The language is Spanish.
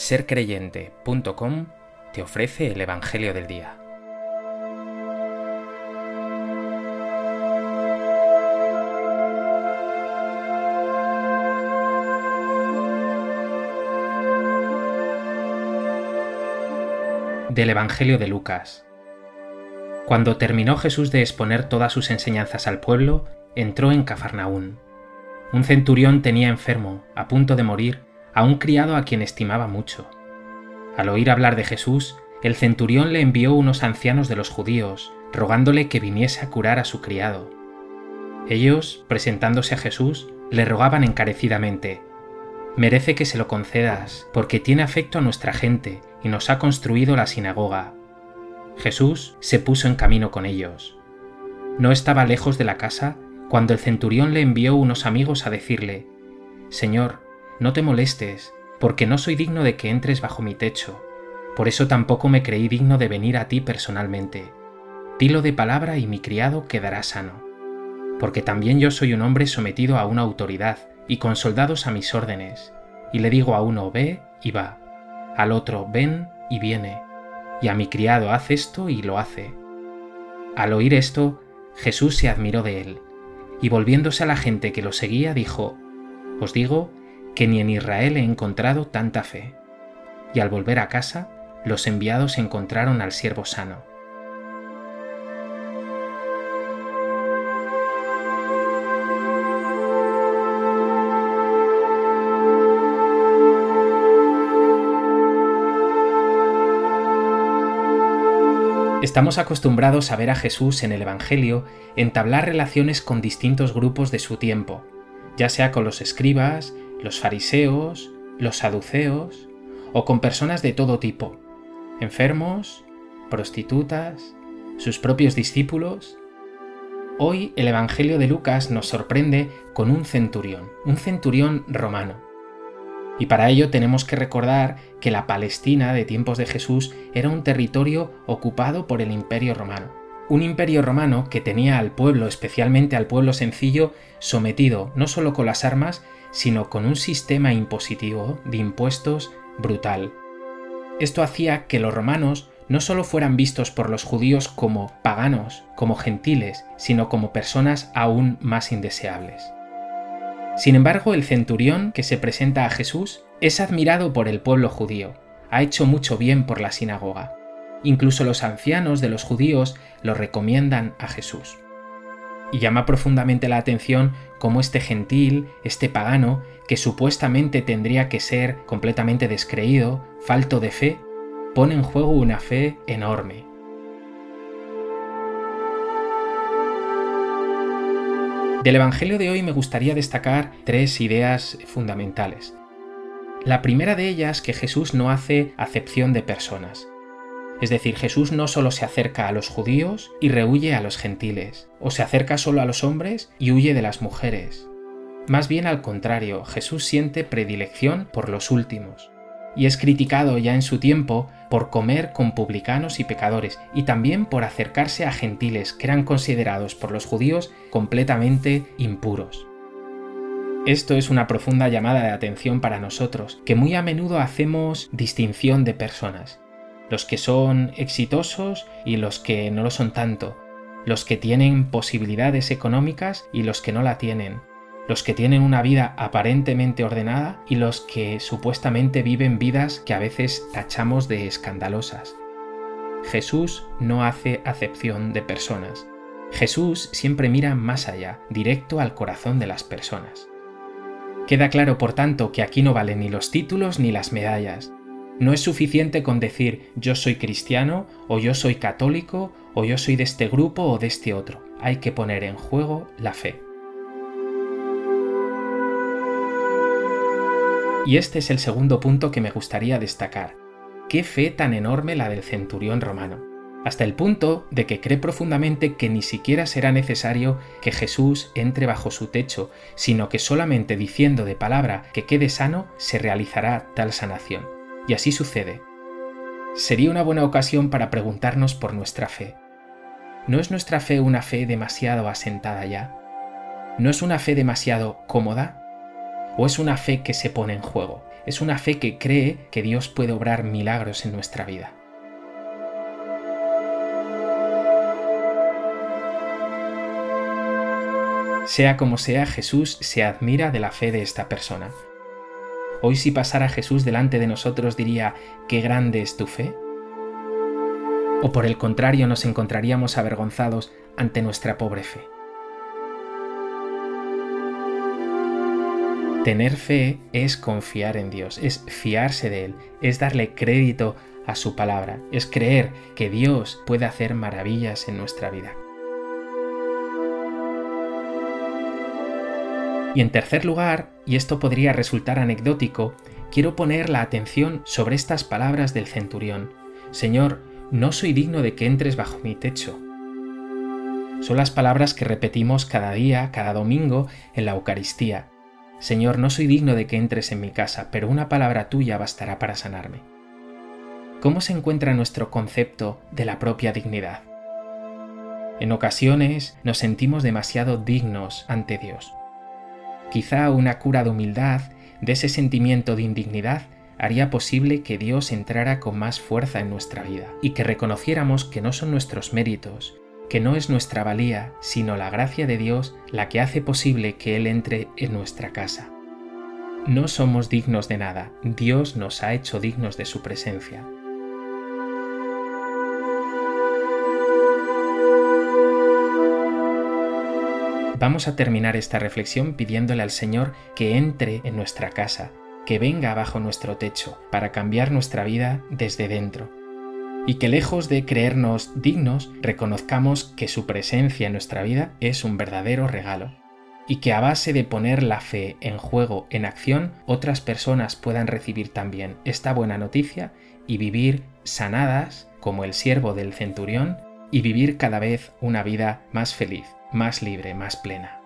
sercreyente.com te ofrece el Evangelio del Día. Del Evangelio de Lucas. Cuando terminó Jesús de exponer todas sus enseñanzas al pueblo, entró en Cafarnaún. Un centurión tenía enfermo, a punto de morir, a un criado a quien estimaba mucho. Al oír hablar de Jesús, el centurión le envió unos ancianos de los judíos, rogándole que viniese a curar a su criado. Ellos, presentándose a Jesús, le rogaban encarecidamente, Merece que se lo concedas, porque tiene afecto a nuestra gente y nos ha construido la sinagoga. Jesús se puso en camino con ellos. No estaba lejos de la casa cuando el centurión le envió unos amigos a decirle, Señor, no te molestes, porque no soy digno de que entres bajo mi techo. Por eso tampoco me creí digno de venir a ti personalmente. Dilo de palabra y mi criado quedará sano. Porque también yo soy un hombre sometido a una autoridad y con soldados a mis órdenes. Y le digo a uno ve y va, al otro ven y viene, y a mi criado haz esto y lo hace. Al oír esto, Jesús se admiró de él, y volviéndose a la gente que lo seguía, dijo, Os digo que ni en Israel he encontrado tanta fe. Y al volver a casa, los enviados encontraron al siervo sano. Estamos acostumbrados a ver a Jesús en el Evangelio entablar relaciones con distintos grupos de su tiempo, ya sea con los escribas, los fariseos, los saduceos o con personas de todo tipo, enfermos, prostitutas, sus propios discípulos. Hoy el Evangelio de Lucas nos sorprende con un centurión, un centurión romano. Y para ello tenemos que recordar que la Palestina de tiempos de Jesús era un territorio ocupado por el Imperio romano. Un imperio romano que tenía al pueblo, especialmente al pueblo sencillo, sometido no solo con las armas, sino con un sistema impositivo de impuestos brutal. Esto hacía que los romanos no solo fueran vistos por los judíos como paganos, como gentiles, sino como personas aún más indeseables. Sin embargo, el centurión que se presenta a Jesús es admirado por el pueblo judío, ha hecho mucho bien por la sinagoga. Incluso los ancianos de los judíos lo recomiendan a Jesús. Y llama profundamente la atención cómo este gentil, este pagano, que supuestamente tendría que ser completamente descreído, falto de fe, pone en juego una fe enorme. Del Evangelio de hoy me gustaría destacar tres ideas fundamentales. La primera de ellas que Jesús no hace acepción de personas. Es decir, Jesús no solo se acerca a los judíos y rehuye a los gentiles, o se acerca solo a los hombres y huye de las mujeres. Más bien al contrario, Jesús siente predilección por los últimos, y es criticado ya en su tiempo por comer con publicanos y pecadores, y también por acercarse a gentiles que eran considerados por los judíos completamente impuros. Esto es una profunda llamada de atención para nosotros, que muy a menudo hacemos distinción de personas los que son exitosos y los que no lo son tanto, los que tienen posibilidades económicas y los que no la tienen, los que tienen una vida aparentemente ordenada y los que supuestamente viven vidas que a veces tachamos de escandalosas. Jesús no hace acepción de personas. Jesús siempre mira más allá, directo al corazón de las personas. Queda claro, por tanto, que aquí no valen ni los títulos ni las medallas, no es suficiente con decir yo soy cristiano o yo soy católico o yo soy de este grupo o de este otro. Hay que poner en juego la fe. Y este es el segundo punto que me gustaría destacar. Qué fe tan enorme la del centurión romano. Hasta el punto de que cree profundamente que ni siquiera será necesario que Jesús entre bajo su techo, sino que solamente diciendo de palabra que quede sano se realizará tal sanación. Y así sucede. Sería una buena ocasión para preguntarnos por nuestra fe. ¿No es nuestra fe una fe demasiado asentada ya? ¿No es una fe demasiado cómoda? ¿O es una fe que se pone en juego, es una fe que cree que Dios puede obrar milagros en nuestra vida. Sea como sea, Jesús se admira de la fe de esta persona. Hoy si pasara Jesús delante de nosotros diría, ¿qué grande es tu fe? ¿O por el contrario nos encontraríamos avergonzados ante nuestra pobre fe? Tener fe es confiar en Dios, es fiarse de Él, es darle crédito a su palabra, es creer que Dios puede hacer maravillas en nuestra vida. Y en tercer lugar, y esto podría resultar anecdótico, quiero poner la atención sobre estas palabras del centurión. Señor, no soy digno de que entres bajo mi techo. Son las palabras que repetimos cada día, cada domingo, en la Eucaristía. Señor, no soy digno de que entres en mi casa, pero una palabra tuya bastará para sanarme. ¿Cómo se encuentra nuestro concepto de la propia dignidad? En ocasiones nos sentimos demasiado dignos ante Dios. Quizá una cura de humildad, de ese sentimiento de indignidad, haría posible que Dios entrara con más fuerza en nuestra vida y que reconociéramos que no son nuestros méritos, que no es nuestra valía, sino la gracia de Dios la que hace posible que Él entre en nuestra casa. No somos dignos de nada, Dios nos ha hecho dignos de su presencia. Vamos a terminar esta reflexión pidiéndole al Señor que entre en nuestra casa, que venga bajo nuestro techo para cambiar nuestra vida desde dentro. Y que lejos de creernos dignos, reconozcamos que su presencia en nuestra vida es un verdadero regalo. Y que a base de poner la fe en juego, en acción, otras personas puedan recibir también esta buena noticia y vivir sanadas como el siervo del centurión y vivir cada vez una vida más feliz más libre, más plena.